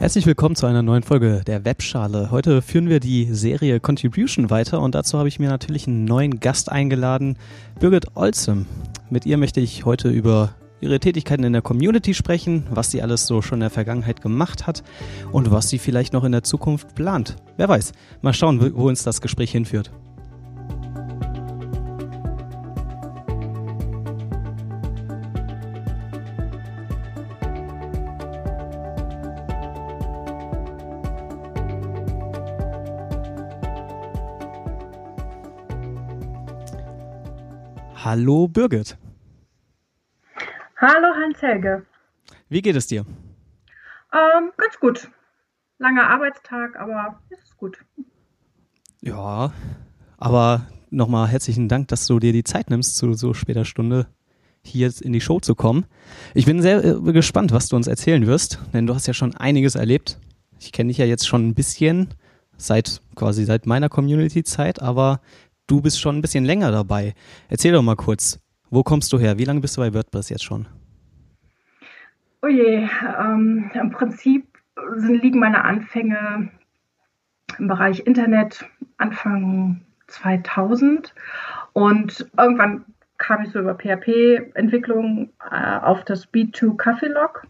Herzlich willkommen zu einer neuen Folge der Webschale. Heute führen wir die Serie Contribution weiter und dazu habe ich mir natürlich einen neuen Gast eingeladen, Birgit Olzem. Mit ihr möchte ich heute über ihre Tätigkeiten in der Community sprechen, was sie alles so schon in der Vergangenheit gemacht hat und was sie vielleicht noch in der Zukunft plant. Wer weiß. Mal schauen, wo uns das Gespräch hinführt. Hallo Birgit. Hallo Hans-Helge. Wie geht es dir? Ähm, ganz gut. Langer Arbeitstag, aber es ist gut. Ja, aber nochmal herzlichen Dank, dass du dir die Zeit nimmst, zu so später Stunde hier in die Show zu kommen. Ich bin sehr äh, gespannt, was du uns erzählen wirst, denn du hast ja schon einiges erlebt. Ich kenne dich ja jetzt schon ein bisschen seit quasi seit meiner Community-Zeit, aber du bist schon ein bisschen länger dabei. Erzähl doch mal kurz, wo kommst du her? Wie lange bist du bei WordPress jetzt schon? Oh je, ähm, im Prinzip sind, liegen meine Anfänge im Bereich Internet Anfang 2000 und irgendwann kam ich so über PHP-Entwicklung äh, auf das B2 Kaffee Log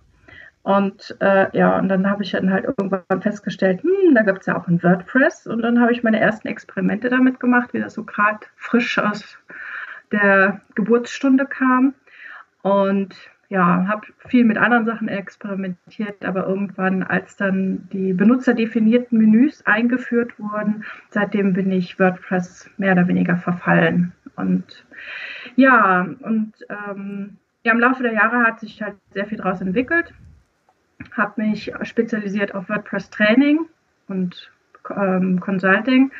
und äh, ja, und dann habe ich dann halt irgendwann festgestellt, hm, da gibt es ja auch ein WordPress. Und dann habe ich meine ersten Experimente damit gemacht, wie das so gerade frisch aus der Geburtsstunde kam. Und ja, habe viel mit anderen Sachen experimentiert, aber irgendwann, als dann die benutzerdefinierten Menüs eingeführt wurden, seitdem bin ich WordPress mehr oder weniger verfallen. Und ja, und ähm, ja, im Laufe der Jahre hat sich halt sehr viel daraus entwickelt habe mich spezialisiert auf WordPress Training und ähm, Consulting.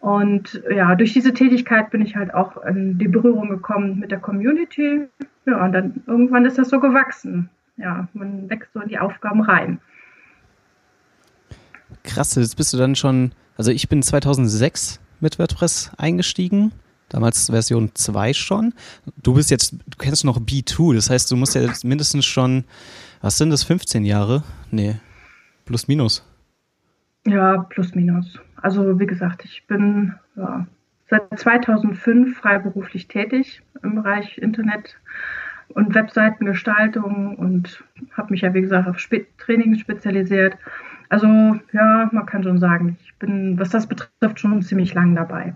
Und ja, durch diese Tätigkeit bin ich halt auch in die Berührung gekommen mit der Community. Ja, und dann irgendwann ist das so gewachsen. Ja, man wächst so in die Aufgaben rein. Krass, jetzt bist du dann schon, also ich bin 2006 mit WordPress eingestiegen. Damals Version 2 schon. Du bist jetzt, du kennst noch B2, das heißt, du musst ja mindestens schon was sind das, 15 Jahre? Nee, plus minus. Ja, plus minus. Also wie gesagt, ich bin ja, seit 2005 freiberuflich tätig im Bereich Internet und Webseitengestaltung und habe mich ja, wie gesagt, auf Spe Training spezialisiert. Also ja, man kann schon sagen, ich bin, was das betrifft, schon ziemlich lang dabei.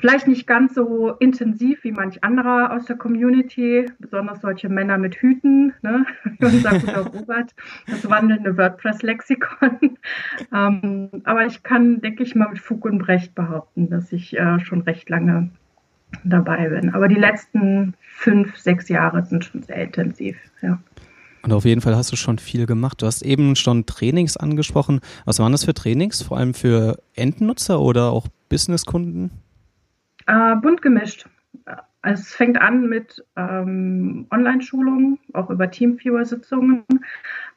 Vielleicht nicht ganz so intensiv wie manch anderer aus der Community, besonders solche Männer mit Hüten, ne? unser guter Robert, das wandelnde WordPress-Lexikon. ähm, aber ich kann, denke ich mal, mit Fug und Brecht behaupten, dass ich äh, schon recht lange dabei bin. Aber die letzten fünf, sechs Jahre sind schon sehr intensiv, ja. Und auf jeden Fall hast du schon viel gemacht. Du hast eben schon Trainings angesprochen. Was waren das für Trainings? Vor allem für Endnutzer oder auch Businesskunden? Äh, bunt gemischt. Es fängt an mit ähm, Online-Schulungen, auch über Teamviewer-Sitzungen,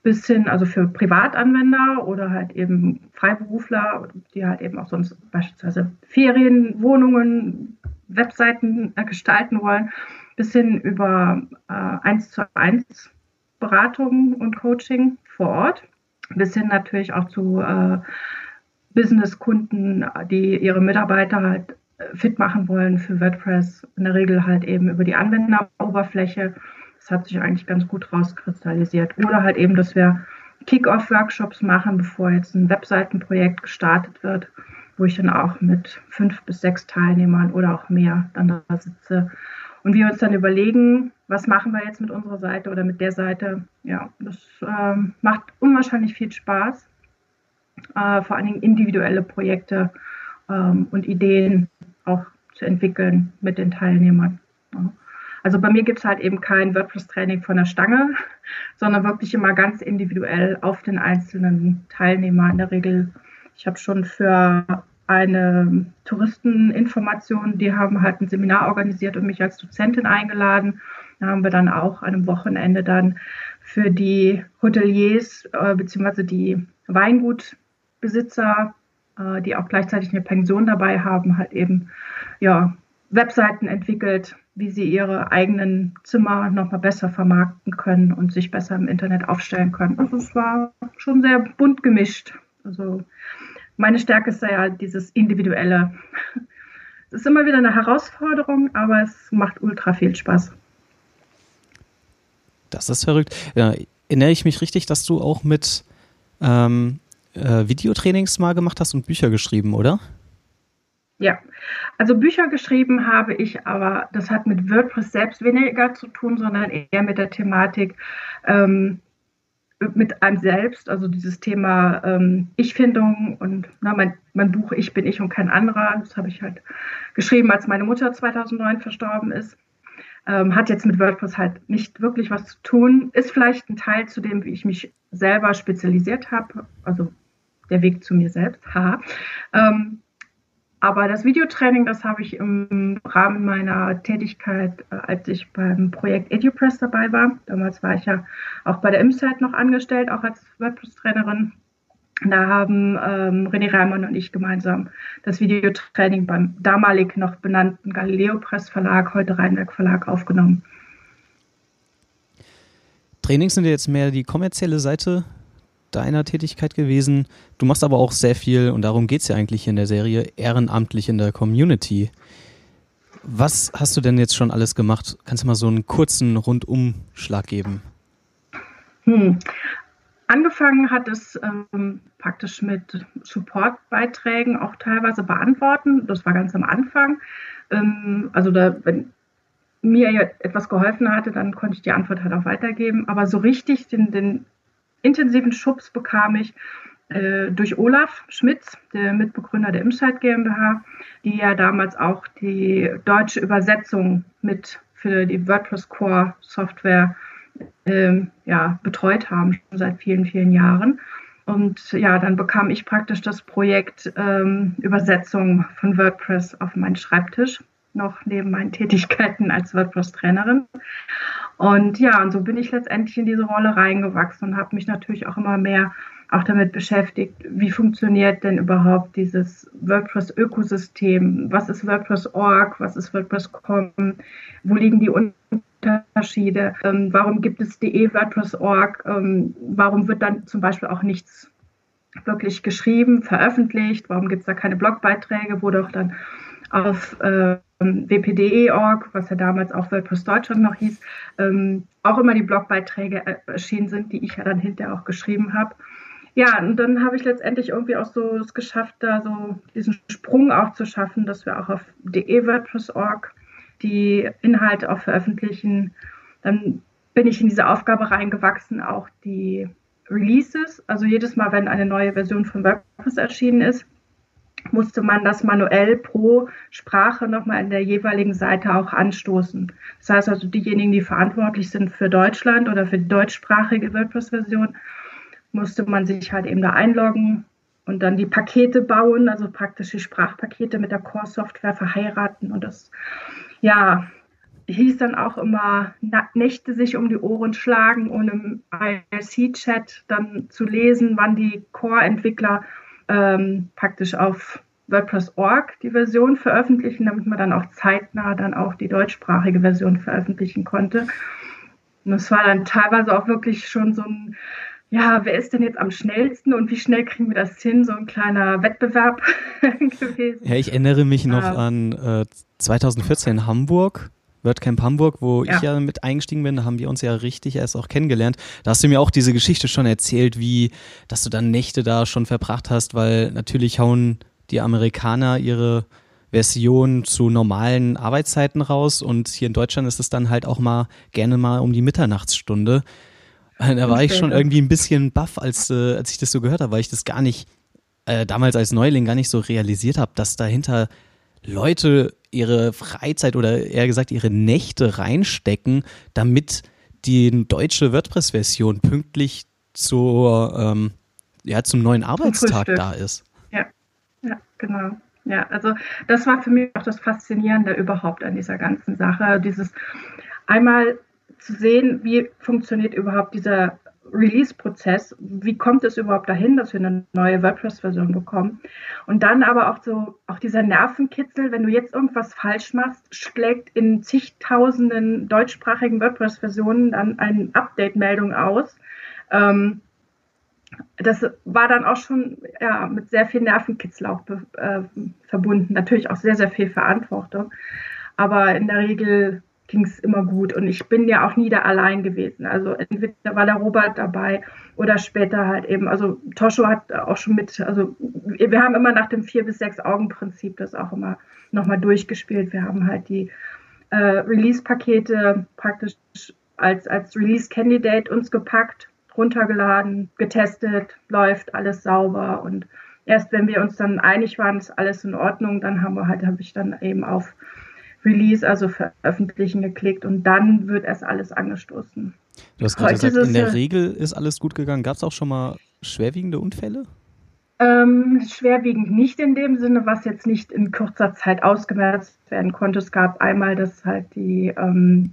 bis hin, also für Privatanwender oder halt eben Freiberufler, die halt eben auch sonst beispielsweise Ferienwohnungen, Webseiten äh, gestalten wollen, bis hin über äh, 1 zu 1 Beratung und Coaching vor Ort, bis hin natürlich auch zu äh, Businesskunden, die ihre Mitarbeiter halt fit machen wollen für WordPress, in der Regel halt eben über die Anwenderoberfläche. Das hat sich eigentlich ganz gut rauskristallisiert. Oder halt eben, dass wir Kick-Off-Workshops machen, bevor jetzt ein Webseitenprojekt gestartet wird, wo ich dann auch mit fünf bis sechs Teilnehmern oder auch mehr dann da sitze. Und wir uns dann überlegen, was machen wir jetzt mit unserer Seite oder mit der Seite. Ja, das ähm, macht unwahrscheinlich viel Spaß. Äh, vor allen Dingen individuelle Projekte ähm, und Ideen auch zu entwickeln mit den Teilnehmern. Also bei mir gibt es halt eben kein WordPress-Training von der Stange, sondern wirklich immer ganz individuell auf den einzelnen Teilnehmer. In der Regel, ich habe schon für eine Touristeninformation, die haben halt ein Seminar organisiert und mich als Dozentin eingeladen. Da haben wir dann auch an einem Wochenende dann für die Hoteliers äh, bzw. die Weingutbesitzer äh, die auch gleichzeitig eine Pension dabei haben, halt eben ja, Webseiten entwickelt, wie sie ihre eigenen Zimmer nochmal besser vermarkten können und sich besser im Internet aufstellen können. Also es war schon sehr bunt gemischt. Also meine Stärke ist ja dieses Individuelle. Es ist immer wieder eine Herausforderung, aber es macht ultra viel Spaß. Das ist verrückt. Ja, erinnere ich mich richtig, dass du auch mit ähm, äh, Videotrainings mal gemacht hast und Bücher geschrieben, oder? Ja, also Bücher geschrieben habe ich, aber das hat mit WordPress selbst weniger zu tun, sondern eher mit der Thematik ähm, mit einem selbst, also dieses Thema ähm, Ich-Findung und na, mein, mein Buch Ich bin ich und kein anderer, das habe ich halt geschrieben, als meine Mutter 2009 verstorben ist. Ähm, hat jetzt mit WordPress halt nicht wirklich was zu tun, ist vielleicht ein Teil zu dem, wie ich mich selber spezialisiert habe, also der Weg zu mir selbst, haha. Ähm, aber das Videotraining, das habe ich im Rahmen meiner Tätigkeit, äh, als ich beim Projekt EduPress dabei war. Damals war ich ja auch bei der IMSITE noch angestellt, auch als WordPress-Trainerin. Da haben ähm, René Reimann und ich gemeinsam das Videotraining beim damalig noch benannten Galileo Press Verlag, heute Rheinwerk Verlag, aufgenommen. Trainings sind jetzt mehr die kommerzielle Seite deiner Tätigkeit gewesen. Du machst aber auch sehr viel, und darum geht es ja eigentlich in der Serie, ehrenamtlich in der Community. Was hast du denn jetzt schon alles gemacht? Kannst du mal so einen kurzen Rundumschlag geben? Hm. Angefangen hat es ähm, praktisch mit Supportbeiträgen auch teilweise beantworten. Das war ganz am Anfang. Ähm, also da, wenn mir etwas geholfen hatte, dann konnte ich die Antwort halt auch weitergeben. Aber so richtig den, den intensiven Schubs bekam ich äh, durch Olaf Schmitz, der Mitbegründer der Imscheid GmbH, die ja damals auch die deutsche Übersetzung mit für die WordPress Core Software ähm, ja, betreut haben, schon seit vielen, vielen Jahren. Und ja, dann bekam ich praktisch das Projekt ähm, Übersetzung von WordPress auf meinen Schreibtisch, noch neben meinen Tätigkeiten als WordPress-Trainerin. Und ja, und so bin ich letztendlich in diese Rolle reingewachsen und habe mich natürlich auch immer mehr auch damit beschäftigt, wie funktioniert denn überhaupt dieses WordPress-Ökosystem? Was ist WordPress.org? Was ist WordPress.com? Wo liegen die Unterschiede? Ähm, warum gibt es DE WordPress.org? Ähm, warum wird dann zum Beispiel auch nichts wirklich geschrieben, veröffentlicht? Warum gibt es da keine Blogbeiträge, wo doch dann auf äh, wpde.org, was ja damals auch WordPress Deutschland noch hieß, ähm, auch immer die Blogbeiträge äh, erschienen sind, die ich ja dann hinterher auch geschrieben habe. Ja, und dann habe ich letztendlich irgendwie auch so es geschafft, da so diesen Sprung auch zu schaffen, dass wir auch auf de.wordpress.org die Inhalte auch veröffentlichen. Dann bin ich in diese Aufgabe reingewachsen, auch die Releases, also jedes Mal, wenn eine neue Version von WordPress erschienen ist, musste man das manuell pro Sprache nochmal in der jeweiligen Seite auch anstoßen. Das heißt also, diejenigen, die verantwortlich sind für Deutschland oder für die deutschsprachige WordPress-Version, musste man sich halt eben da einloggen und dann die Pakete bauen, also praktisch die Sprachpakete mit der Core-Software verheiraten. Und das, ja, hieß dann auch immer, Nächte sich um die Ohren schlagen und im IRC-Chat dann zu lesen, wann die Core-Entwickler ähm, praktisch auf WordPress.org die Version veröffentlichen, damit man dann auch zeitnah dann auch die deutschsprachige Version veröffentlichen konnte. Und es war dann teilweise auch wirklich schon so ein, ja, wer ist denn jetzt am schnellsten und wie schnell kriegen wir das hin? So ein kleiner Wettbewerb gewesen. Ja, ich erinnere mich noch an äh, 2014 in Hamburg. WordCamp Hamburg, wo ja. ich ja mit eingestiegen bin, da haben wir uns ja richtig erst auch kennengelernt. Da hast du mir auch diese Geschichte schon erzählt, wie, dass du dann Nächte da schon verbracht hast, weil natürlich hauen die Amerikaner ihre Version zu normalen Arbeitszeiten raus und hier in Deutschland ist es dann halt auch mal gerne mal um die Mitternachtsstunde. Äh, da war ich schon irgendwie ein bisschen baff, als, äh, als ich das so gehört habe, weil ich das gar nicht äh, damals als Neuling gar nicht so realisiert habe, dass dahinter Leute ihre Freizeit oder eher gesagt ihre Nächte reinstecken, damit die deutsche WordPress-Version pünktlich zur, ähm, ja, zum neuen Arbeitstag da ist. Ja, ja, genau. Ja, also das war für mich auch das Faszinierende überhaupt an dieser ganzen Sache. Dieses einmal zu sehen, wie funktioniert überhaupt dieser Release-Prozess. Wie kommt es überhaupt dahin, dass wir eine neue WordPress-Version bekommen? Und dann aber auch so, auch dieser Nervenkitzel, wenn du jetzt irgendwas falsch machst, schlägt in zigtausenden deutschsprachigen WordPress-Versionen dann eine Update-Meldung aus. Ähm, das war dann auch schon ja, mit sehr viel Nervenkitzel auch äh, verbunden. Natürlich auch sehr, sehr viel Verantwortung. Aber in der Regel ging es immer gut. Und ich bin ja auch nie da allein gewesen. Also entweder war der Robert dabei oder später halt eben. Also Toscho hat auch schon mit, also wir haben immer nach dem vier bis sechs Augen Prinzip das auch immer nochmal durchgespielt. Wir haben halt die äh, Release-Pakete praktisch als, als Release-Candidate uns gepackt, runtergeladen, getestet, läuft alles sauber und erst wenn wir uns dann einig waren, ist alles in Ordnung, dann haben wir halt, habe ich dann eben auf Release, also veröffentlichen geklickt und dann wird erst alles angestoßen. Du hast gerade gesagt, in der Regel ist alles gut gegangen. Gab es auch schon mal schwerwiegende Unfälle? Ähm, schwerwiegend nicht in dem Sinne, was jetzt nicht in kurzer Zeit ausgemerzt werden konnte. Es gab einmal, dass halt die ähm,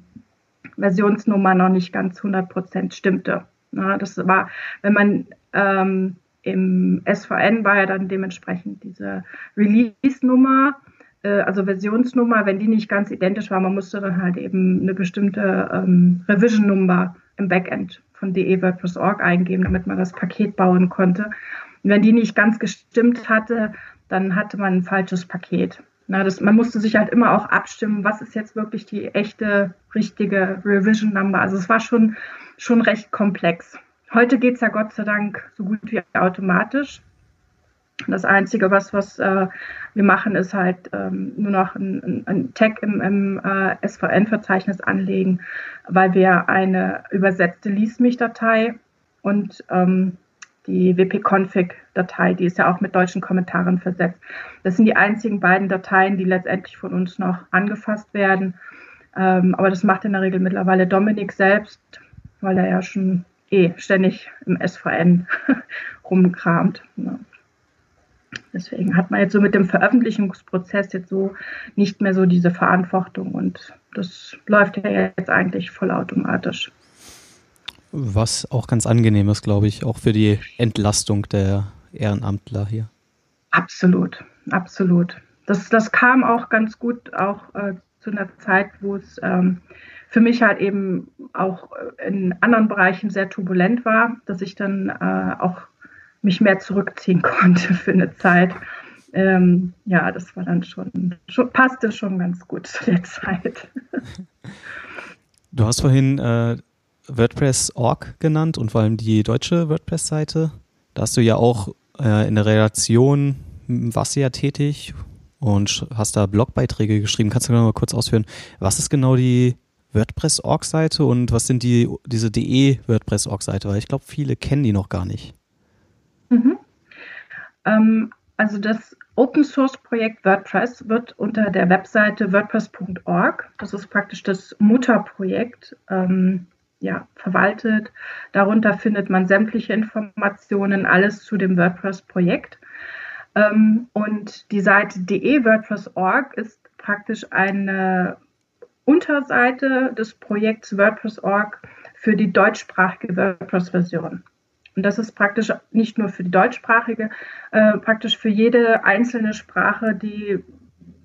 Versionsnummer noch nicht ganz 100% stimmte. Na, das war, wenn man ähm, im SVN war ja dann dementsprechend diese Release-Nummer äh, also Versionsnummer, wenn die nicht ganz identisch war, man musste dann halt eben eine bestimmte ähm, Revision-Nummer im Backend von de-WordPress.org eingeben, damit man das Paket bauen konnte. Und wenn die nicht ganz gestimmt hatte, dann hatte man ein falsches Paket. Na, das, man musste sich halt immer auch abstimmen, was ist jetzt wirklich die echte, richtige Revision Number. Also es war schon, schon recht komplex. Heute geht es ja Gott sei Dank so gut wie automatisch. Das Einzige, was, was äh, wir machen, ist halt ähm, nur noch ein, ein Tag im, im äh, SVN-Verzeichnis anlegen, weil wir eine übersetzte Lies mich-Datei und ähm, die wp-config-Datei, die ist ja auch mit deutschen Kommentaren versetzt. Das sind die einzigen beiden Dateien, die letztendlich von uns noch angefasst werden. Ähm, aber das macht in der Regel mittlerweile Dominik selbst, weil er ja schon eh ständig im SVN rumkramt. Ja. Deswegen hat man jetzt so mit dem Veröffentlichungsprozess jetzt so nicht mehr so diese Verantwortung und das läuft ja jetzt eigentlich vollautomatisch. Was auch ganz angenehm ist, glaube ich, auch für die Entlastung der Ehrenamtler hier. Absolut, absolut. Das, das kam auch ganz gut auch äh, zu einer Zeit, wo es ähm, für mich halt eben auch in anderen Bereichen sehr turbulent war, dass ich dann äh, auch mich mehr zurückziehen konnte für eine Zeit. Ähm, ja, das war dann schon, schon, passte schon ganz gut zu der Zeit. Du hast vorhin äh, WordPress.org genannt und vor allem die deutsche WordPress-Seite. Da hast du ja auch äh, in der Redaktion warst du ja tätig und hast da Blogbeiträge geschrieben. Kannst du noch mal kurz ausführen, was ist genau die WordPress.org-Seite und was sind die diese DE WordPress.org-Seite? Weil ich glaube, viele kennen die noch gar nicht. Ähm, also das Open Source Projekt WordPress wird unter der Webseite WordPress.org, das ist praktisch das Mutterprojekt, ähm, ja, verwaltet. Darunter findet man sämtliche Informationen, alles zu dem WordPress-Projekt. Ähm, und die Seite de-WordPress.org ist praktisch eine Unterseite des Projekts WordPress.org für die deutschsprachige WordPress-Version. Und das ist praktisch nicht nur für die deutschsprachige, äh, praktisch für jede einzelne Sprache, die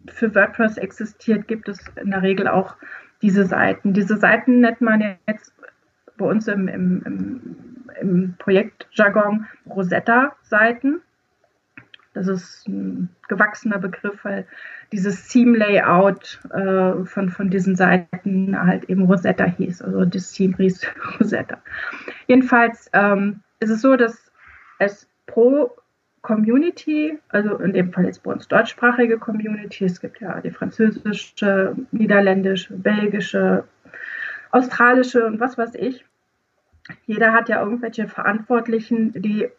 für WordPress existiert, gibt es in der Regel auch diese Seiten. Diese Seiten nennt man jetzt bei uns im, im, im, im Projektjargon Rosetta-Seiten. Das ist ein gewachsener Begriff, weil dieses Theme-Layout äh, von, von diesen Seiten halt eben Rosetta hieß. Also das Theme hieß Rosetta. Jedenfalls ähm, ist es so, dass es pro Community, also in dem Fall jetzt bei uns deutschsprachige Community, es gibt ja die französische, niederländische, belgische, australische und was weiß ich. Jeder hat ja irgendwelche Verantwortlichen, die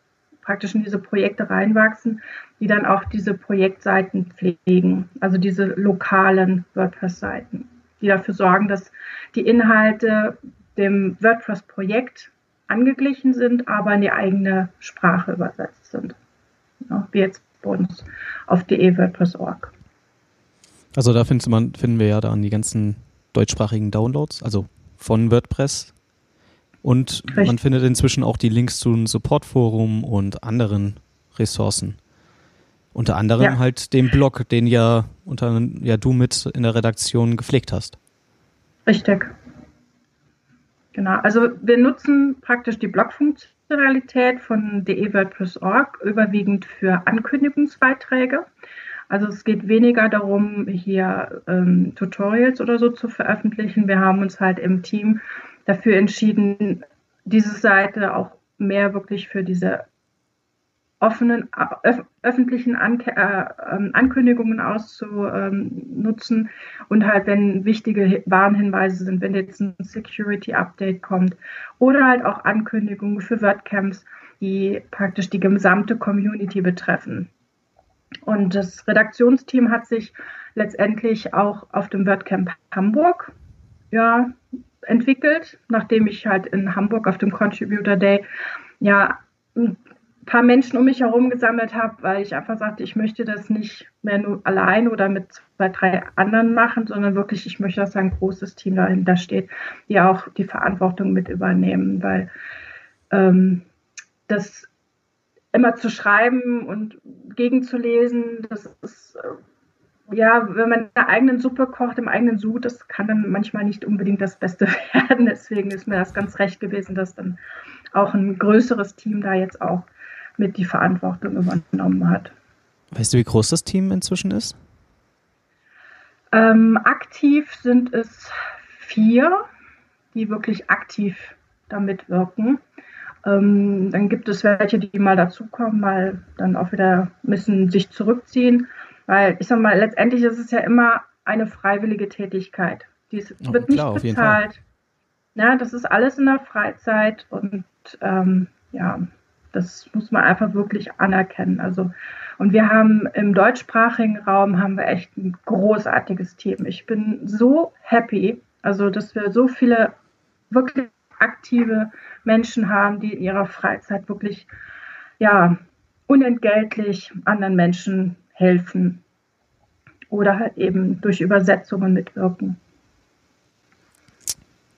praktisch in diese Projekte reinwachsen, die dann auch diese Projektseiten pflegen, also diese lokalen WordPress-Seiten, die dafür sorgen, dass die Inhalte dem WordPress-Projekt angeglichen sind, aber in die eigene Sprache übersetzt sind. Ja, wie jetzt bei uns auf de-WordPress.org. Also da man, finden wir ja dann die ganzen deutschsprachigen Downloads, also von WordPress. Und Richtig. man findet inzwischen auch die Links zu einem Supportforum und anderen Ressourcen. Unter anderem ja. halt dem Blog, den ja unter ja du mit in der Redaktion gepflegt hast. Richtig. Genau. Also wir nutzen praktisch die Blogfunktionalität von de-WordPress.org überwiegend für Ankündigungsbeiträge. Also es geht weniger darum, hier ähm, Tutorials oder so zu veröffentlichen. Wir haben uns halt im Team dafür entschieden, diese Seite auch mehr wirklich für diese offenen, öf öffentlichen An äh, ähm, Ankündigungen auszunutzen und halt, wenn wichtige Warnhinweise sind, wenn jetzt ein Security-Update kommt oder halt auch Ankündigungen für WordCamps, die praktisch die gesamte Community betreffen. Und das Redaktionsteam hat sich letztendlich auch auf dem WordCamp Hamburg ja, entwickelt, nachdem ich halt in Hamburg auf dem Contributor Day ja paar Menschen um mich herum gesammelt habe, weil ich einfach sagte, ich möchte das nicht mehr nur allein oder mit zwei, drei anderen machen, sondern wirklich, ich möchte, dass ein großes Team dahinter steht, die auch die Verantwortung mit übernehmen, weil ähm, das immer zu schreiben und gegenzulesen, das ist ja, wenn man in der eigenen Suppe kocht, im eigenen Sud, das kann dann manchmal nicht unbedingt das Beste werden. Deswegen ist mir das ganz recht gewesen, dass dann auch ein größeres Team da jetzt auch mit die Verantwortung übernommen hat. Weißt du, wie groß das Team inzwischen ist? Ähm, aktiv sind es vier, die wirklich aktiv damit wirken. Ähm, dann gibt es welche, die mal dazukommen, mal dann auch wieder müssen sich zurückziehen. Weil ich sag mal, letztendlich ist es ja immer eine freiwillige Tätigkeit. Die oh, wird klar, nicht bezahlt. Ja, das ist alles in der Freizeit und ähm, ja, das muss man einfach wirklich anerkennen. Also und wir haben im deutschsprachigen Raum haben wir echt ein großartiges Team. Ich bin so happy, also dass wir so viele wirklich aktive Menschen haben, die in ihrer Freizeit wirklich ja unentgeltlich anderen Menschen helfen oder halt eben durch Übersetzungen mitwirken.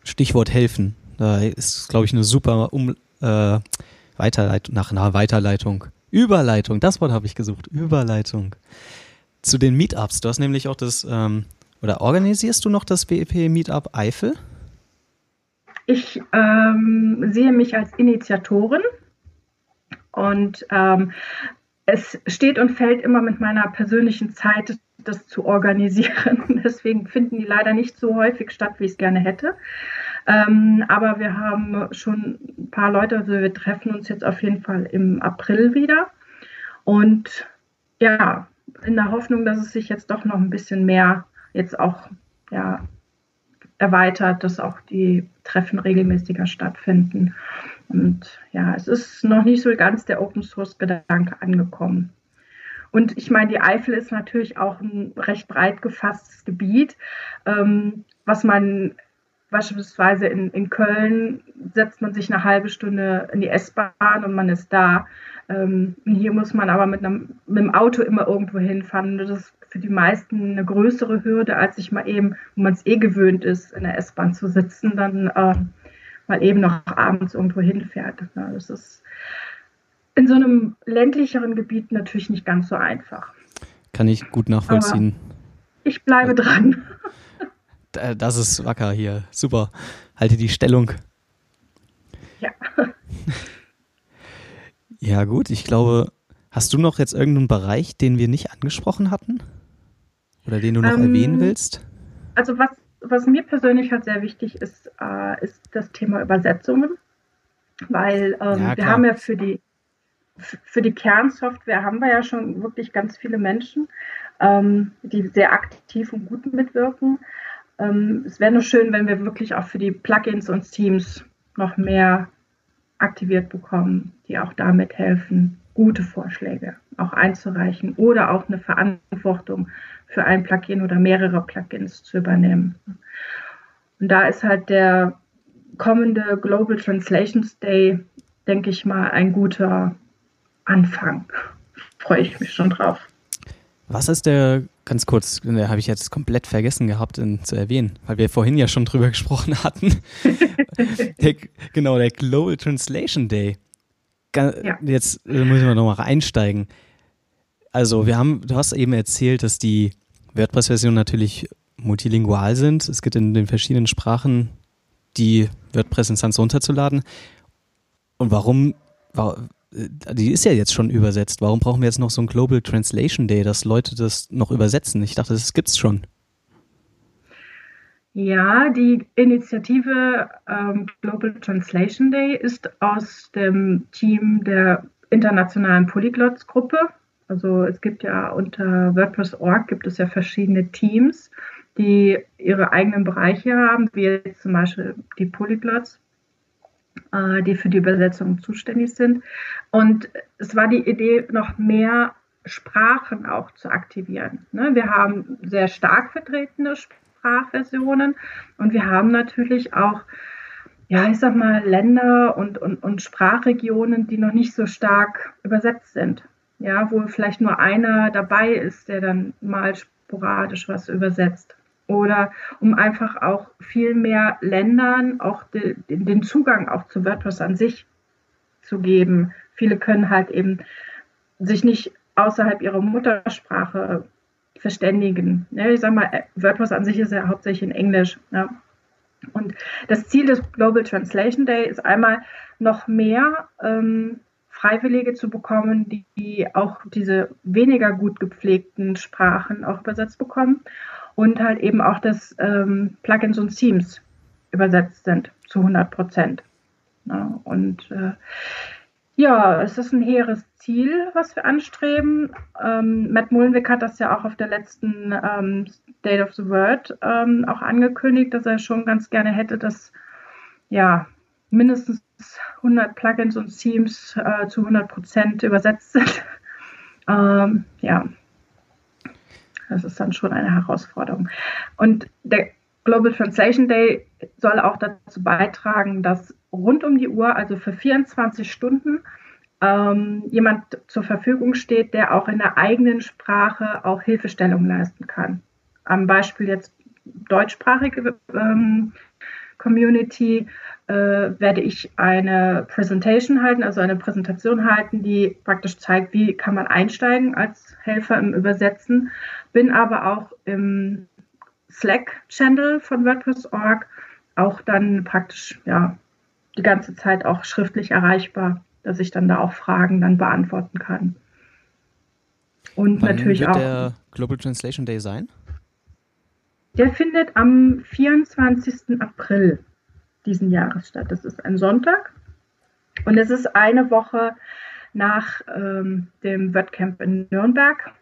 Stichwort helfen. Da ist, glaube ich, eine super um, äh, Weiterleitung, nach einer Weiterleitung. Überleitung, das Wort habe ich gesucht. Überleitung. Zu den Meetups. Du hast nämlich auch das, ähm, oder organisierst du noch das BEP Meetup Eifel? Ich ähm, sehe mich als Initiatorin und ähm, es steht und fällt immer mit meiner persönlichen Zeit, das zu organisieren. Deswegen finden die leider nicht so häufig statt, wie ich es gerne hätte. Ähm, aber wir haben schon ein paar Leute, also wir treffen uns jetzt auf jeden Fall im April wieder. Und ja, in der Hoffnung, dass es sich jetzt doch noch ein bisschen mehr jetzt auch ja, erweitert, dass auch die Treffen regelmäßiger stattfinden. Und ja, es ist noch nicht so ganz der Open Source Gedanke angekommen. Und ich meine, die Eifel ist natürlich auch ein recht breit gefasstes Gebiet, ähm, was man beispielsweise in, in Köln setzt man sich eine halbe Stunde in die S-Bahn und man ist da. Ähm, hier muss man aber mit, einem, mit dem Auto immer irgendwo hinfahren. Das ist für die meisten eine größere Hürde, als sich mal eben, wo man es eh gewöhnt ist, in der S-Bahn zu sitzen, dann äh, mal eben noch abends irgendwo hinfährt. Ja, das ist in so einem ländlicheren Gebiet natürlich nicht ganz so einfach. Kann ich gut nachvollziehen. Aber ich bleibe dran. Das ist wacker hier. Super. Halte die Stellung. Ja. Ja, gut. Ich glaube, hast du noch jetzt irgendeinen Bereich, den wir nicht angesprochen hatten? Oder den du noch ähm, erwähnen willst? Also, was, was mir persönlich halt sehr wichtig ist, äh, ist das Thema Übersetzungen. Weil ähm, ja, wir haben ja für die für die Kernsoftware haben wir ja schon wirklich ganz viele Menschen, ähm, die sehr aktiv und gut mitwirken. Ähm, es wäre nur schön, wenn wir wirklich auch für die Plugins und Themes noch mehr aktiviert bekommen, die auch damit helfen, gute Vorschläge auch einzureichen oder auch eine Verantwortung für ein Plugin oder mehrere Plugins zu übernehmen. Und da ist halt der kommende Global Translations Day, denke ich mal, ein guter Anfang. Freue ich mich schon drauf. Was ist der, ganz kurz, da habe ich jetzt komplett vergessen gehabt in, zu erwähnen, weil wir vorhin ja schon drüber gesprochen hatten. der, genau, der Global Translation Day. Jetzt äh, muss ich mal nochmal einsteigen. Also, wir haben, du hast eben erzählt, dass die WordPress-Versionen natürlich multilingual sind. Es gibt in den verschiedenen Sprachen die WordPress-Instanz runterzuladen. Und warum die ist ja jetzt schon übersetzt. Warum brauchen wir jetzt noch so ein Global Translation Day, dass Leute das noch übersetzen? Ich dachte, das gibt's schon. Ja, die Initiative ähm, Global Translation Day ist aus dem Team der internationalen Polyglots-Gruppe. Also es gibt ja unter WordPress.org gibt es ja verschiedene Teams, die ihre eigenen Bereiche haben, wie jetzt zum Beispiel die Polyglots. Äh, die für die Übersetzung zuständig sind. Und es war die Idee, noch mehr Sprachen auch zu aktivieren. Ne? Wir haben sehr stark vertretene Sprachversionen und wir haben natürlich auch, ja, ich sag mal, Länder und, und, und Sprachregionen, die noch nicht so stark übersetzt sind. Ja, wo vielleicht nur einer dabei ist, der dann mal sporadisch was übersetzt oder um einfach auch viel mehr Ländern auch de, den Zugang auch zu WordPress an sich zu geben. Viele können halt eben sich nicht außerhalb ihrer Muttersprache verständigen. Ja, ich sag mal, WordPress an sich ist ja hauptsächlich in Englisch. Ja. Und das Ziel des Global Translation Day ist einmal noch mehr ähm, Freiwillige zu bekommen, die, die auch diese weniger gut gepflegten Sprachen auch übersetzt bekommen und halt eben auch, dass ähm, Plugins und Themes übersetzt sind zu 100 Prozent. Ja, und äh, ja, es ist ein hehres Ziel, was wir anstreben. Ähm, Matt Mullenweg hat das ja auch auf der letzten ähm, State of the World ähm, auch angekündigt, dass er schon ganz gerne hätte, dass ja mindestens 100 Plugins und Themes äh, zu 100 Prozent übersetzt sind. Ähm, ja, das ist dann schon eine Herausforderung. Und der Global Translation Day soll auch dazu beitragen, dass rund um die Uhr, also für 24 Stunden, ähm, jemand zur Verfügung steht, der auch in der eigenen Sprache auch Hilfestellung leisten kann. Am Beispiel jetzt deutschsprachige ähm, Community werde ich eine Präsentation halten, also eine Präsentation halten, die praktisch zeigt, wie kann man einsteigen als Helfer im Übersetzen. Bin aber auch im Slack-Channel von WordPress.org auch dann praktisch ja die ganze Zeit auch schriftlich erreichbar, dass ich dann da auch Fragen dann beantworten kann. Und Wann natürlich wird auch. der Global Translation Day sein? Der findet am 24. April diesen Jahres statt. Das ist ein Sonntag und es ist eine Woche nach ähm, dem WordCamp in Nürnberg.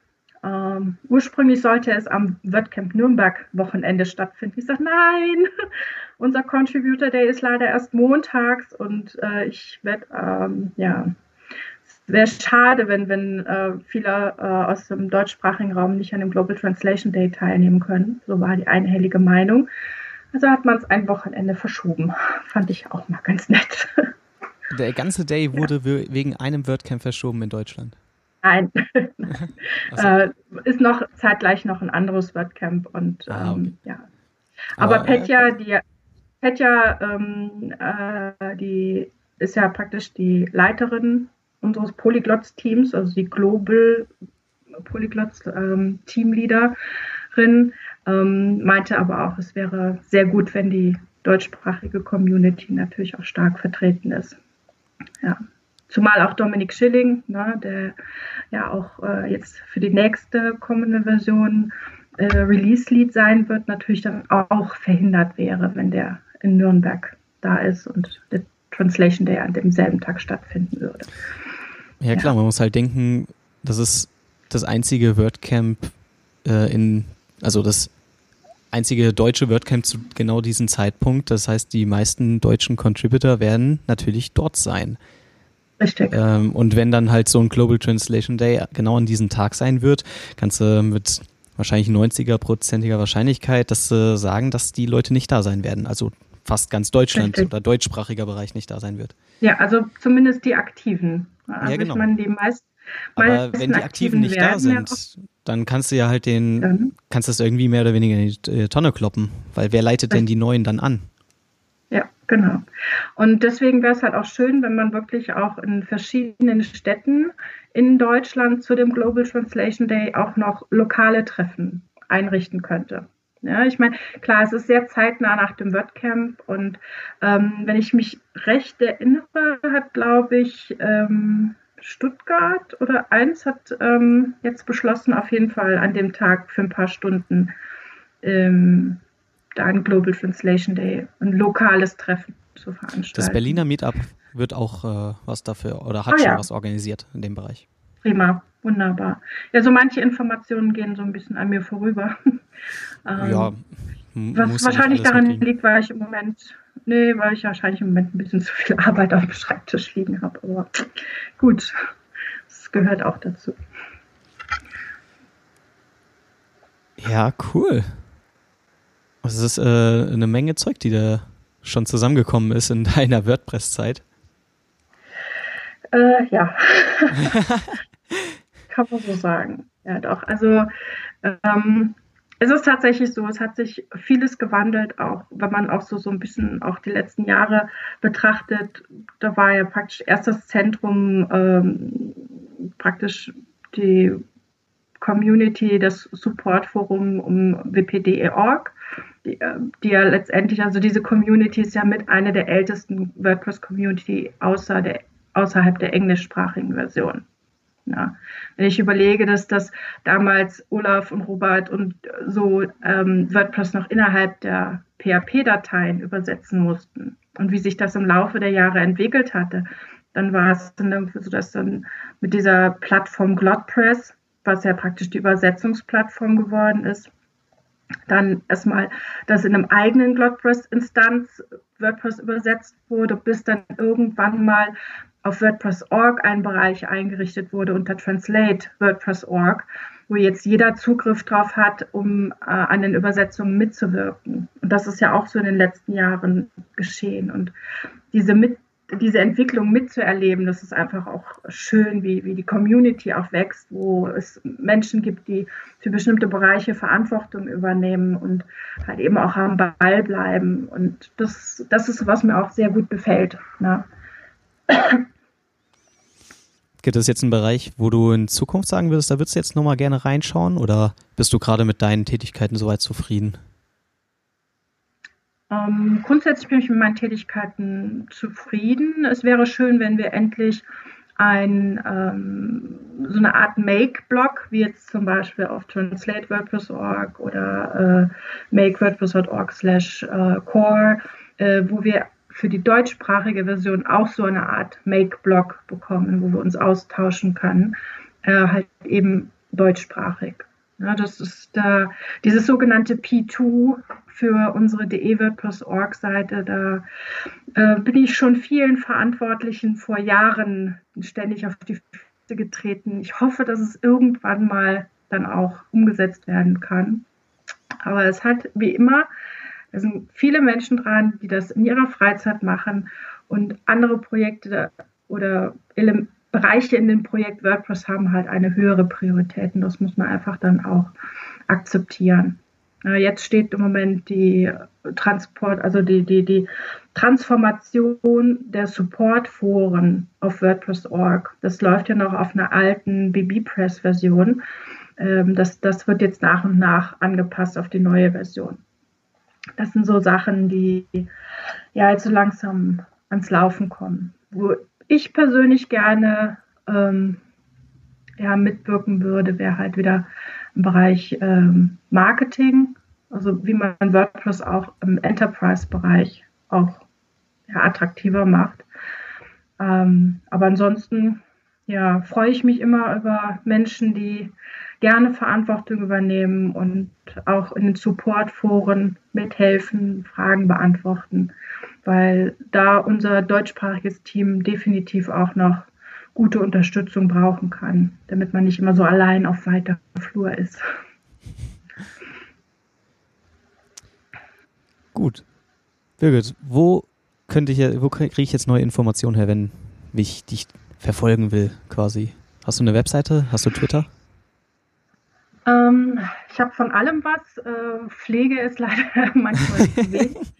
Ähm, ursprünglich sollte es am WordCamp Nürnberg Wochenende stattfinden. Ich sage, nein, unser Contributor Day ist leider erst montags und äh, ich werde, ähm, ja, wäre schade, wenn, wenn äh, viele äh, aus dem deutschsprachigen Raum nicht an dem Global Translation Day teilnehmen können. So war die einhellige Meinung. Also hat man es ein Wochenende verschoben. Fand ich auch mal ganz nett. Der ganze Day wurde ja. wegen einem WordCamp verschoben in Deutschland. Nein. so. äh, ist noch zeitgleich noch ein anderes WordCamp und ah, okay. ähm, ja. Aber, Aber Petja, äh, die Petja, ähm, äh, die ist ja praktisch die Leiterin unseres Polyglots-Teams, also die Global Polyglots-Teamleaderin, ähm, meinte aber auch, es wäre sehr gut, wenn die deutschsprachige Community natürlich auch stark vertreten ist. Ja. Zumal auch Dominik Schilling, ne, der ja auch äh, jetzt für die nächste kommende Version äh, Release-Lead sein wird, natürlich dann auch verhindert wäre, wenn der in Nürnberg da ist und der Translation Day an demselben Tag stattfinden würde. Ja klar, ja. man muss halt denken, das ist das einzige WordCamp äh, in, also das einzige deutsche WordCamp zu genau diesem Zeitpunkt. Das heißt, die meisten deutschen Contributor werden natürlich dort sein. Richtig. Ähm, und wenn dann halt so ein Global Translation Day genau an diesem Tag sein wird, kannst du mit wahrscheinlich 90er-prozentiger Wahrscheinlichkeit dass, äh, sagen, dass die Leute nicht da sein werden. Also fast ganz Deutschland Richtig. oder deutschsprachiger Bereich nicht da sein wird. Ja, also zumindest die Aktiven. Also ja, genau. Ich meine, die meisten, Aber wenn die Aktiven, Aktiven nicht da sind, dann kannst du ja halt den, mhm. kannst das irgendwie mehr oder weniger in die äh, Tonne kloppen, weil wer leitet denn die neuen dann an? Ja, genau. Und deswegen wäre es halt auch schön, wenn man wirklich auch in verschiedenen Städten in Deutschland zu dem Global Translation Day auch noch lokale Treffen einrichten könnte. Ja, ich meine, klar, es ist sehr zeitnah nach dem WordCamp und ähm, wenn ich mich recht erinnere, hat, glaube ich, ähm, Stuttgart oder eins hat ähm, jetzt beschlossen, auf jeden Fall an dem Tag für ein paar Stunden ähm, da ein Global Translation Day, ein lokales Treffen zu veranstalten. Das Berliner Meetup wird auch äh, was dafür oder hat ah, schon ja. was organisiert in dem Bereich. Prima, wunderbar. Ja, so manche Informationen gehen so ein bisschen an mir vorüber. ähm, ja, was wahrscheinlich daran liegt, weil ich im Moment Nee, weil ich wahrscheinlich im Moment ein bisschen zu viel Arbeit auf dem Schreibtisch liegen habe. Aber gut, das gehört auch dazu. Ja, cool. Also es ist äh, eine Menge Zeug, die da schon zusammengekommen ist in deiner WordPress-Zeit. Äh, ja. Kann man so sagen. Ja, doch. Also ähm, es ist tatsächlich so, es hat sich vieles gewandelt, auch wenn man auch so, so ein bisschen auch die letzten Jahre betrachtet. Da war ja praktisch erst das Zentrum ähm, praktisch die Community, das Supportforum um WPDE.org, die, äh, die, ja letztendlich, also diese Community ist ja mit einer der ältesten WordPress-Community außer der, außerhalb der englischsprachigen Version. Ja. Wenn ich überlege, dass das damals Olaf und Robert und so ähm, WordPress noch innerhalb der PHP-Dateien übersetzen mussten und wie sich das im Laufe der Jahre entwickelt hatte, dann war es dann irgendwie so, dass dann mit dieser Plattform GlotPress, was ja praktisch die Übersetzungsplattform geworden ist, dann erstmal, dass in einem eigenen GlotPress-Instanz WordPress übersetzt wurde, bis dann irgendwann mal auf WordPress.org ein Bereich eingerichtet wurde unter Translate WordPress.org, wo jetzt jeder Zugriff drauf hat, um äh, an den Übersetzungen mitzuwirken. Und das ist ja auch so in den letzten Jahren geschehen. Und diese, mit, diese Entwicklung mitzuerleben, das ist einfach auch schön, wie, wie die Community auch wächst, wo es Menschen gibt, die für bestimmte Bereiche Verantwortung übernehmen und halt eben auch am Ball bleiben. Und das, das ist, was mir auch sehr gut gefällt. Ne? Gibt es jetzt einen Bereich, wo du in Zukunft sagen würdest, da würdest du jetzt nochmal gerne reinschauen oder bist du gerade mit deinen Tätigkeiten soweit zufrieden? Ähm, grundsätzlich bin ich mit meinen Tätigkeiten zufrieden. Es wäre schön, wenn wir endlich ein, ähm, so eine Art Make-Blog, wie jetzt zum Beispiel auf TranslateWordPress.org oder äh, MakeWordPress.org slash äh, core, äh, wo wir für die deutschsprachige Version auch so eine Art Make-Blog bekommen, wo wir uns austauschen können, äh, halt eben deutschsprachig. Ja, das ist da dieses sogenannte P2 für unsere de-WordPress.org-Seite. Da äh, bin ich schon vielen Verantwortlichen vor Jahren ständig auf die Füße getreten. Ich hoffe, dass es irgendwann mal dann auch umgesetzt werden kann. Aber es hat wie immer da sind viele Menschen dran, die das in ihrer Freizeit machen und andere Projekte oder Ele Bereiche in dem Projekt WordPress haben halt eine höhere Priorität und das muss man einfach dann auch akzeptieren. Jetzt steht im Moment die Transport, also die, die, die Transformation der Supportforen auf WordPress.org. Das läuft ja noch auf einer alten BB-Press-Version. Ähm, das, das wird jetzt nach und nach angepasst auf die neue Version. Das sind so Sachen, die ja jetzt so langsam ans Laufen kommen. Wo ich persönlich gerne ähm, ja, mitwirken würde, wäre halt wieder im Bereich ähm, Marketing, also wie man WordPress auch im Enterprise-Bereich auch ja, attraktiver macht. Ähm, aber ansonsten ja, freue ich mich immer über Menschen, die gerne Verantwortung übernehmen und auch in den Supportforen mithelfen, Fragen beantworten, weil da unser deutschsprachiges Team definitiv auch noch gute Unterstützung brauchen kann, damit man nicht immer so allein auf weiter Flur ist. Gut. Birgit, wo könnte ich, wo kriege ich jetzt neue Informationen her, wenn ich dich verfolgen will, quasi? Hast du eine Webseite? Hast du Twitter? Ähm, ich habe von allem was. Äh, Pflege ist leider manchmal zu wenig.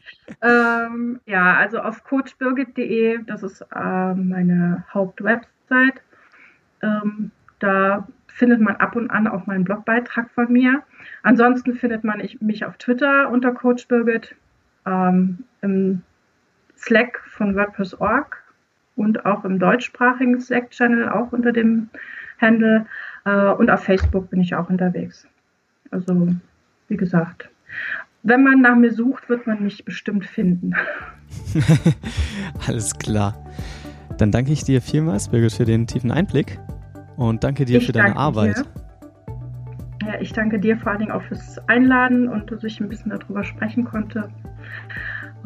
ähm, ja, also auf coachbirgit.de, das ist äh, meine Hauptwebsite. Ähm, da findet man ab und an auch meinen Blogbeitrag von mir. Ansonsten findet man ich, mich auf Twitter unter coachbirgit, ähm, im Slack von WordPress.org und auch im deutschsprachigen Slack-Channel auch unter dem Handle. Äh, und auf Facebook bin ich auch unterwegs. Also, wie gesagt, wenn man nach mir sucht, wird man mich bestimmt finden. Alles klar. Dann danke ich dir vielmals, Birgit, für den tiefen Einblick und danke dir ich für deine Arbeit. Dir. Ja, ich danke dir vor allen Dingen auch fürs Einladen und dass ich ein bisschen darüber sprechen konnte.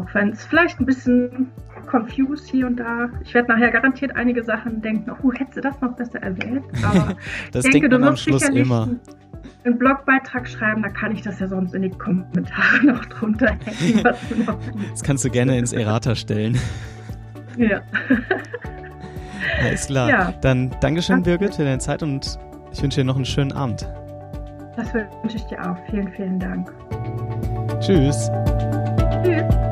Auch wenn es vielleicht ein bisschen confused hier und da. Ich werde nachher garantiert einige Sachen denken, oh, hättest du das noch besser erwähnt. Aber das ich denke, du wirst sicherlich immer. einen Blogbeitrag schreiben, da kann ich das ja sonst in die Kommentare noch drunter hängen. das kannst du gerne ins Errata stellen. Ja. Alles klar. Ja. Dann Dankeschön, Birgit, für deine Zeit und ich wünsche dir noch einen schönen Abend. Das wünsche ich dir auch. Vielen, vielen Dank. Tschüss. Tschüss.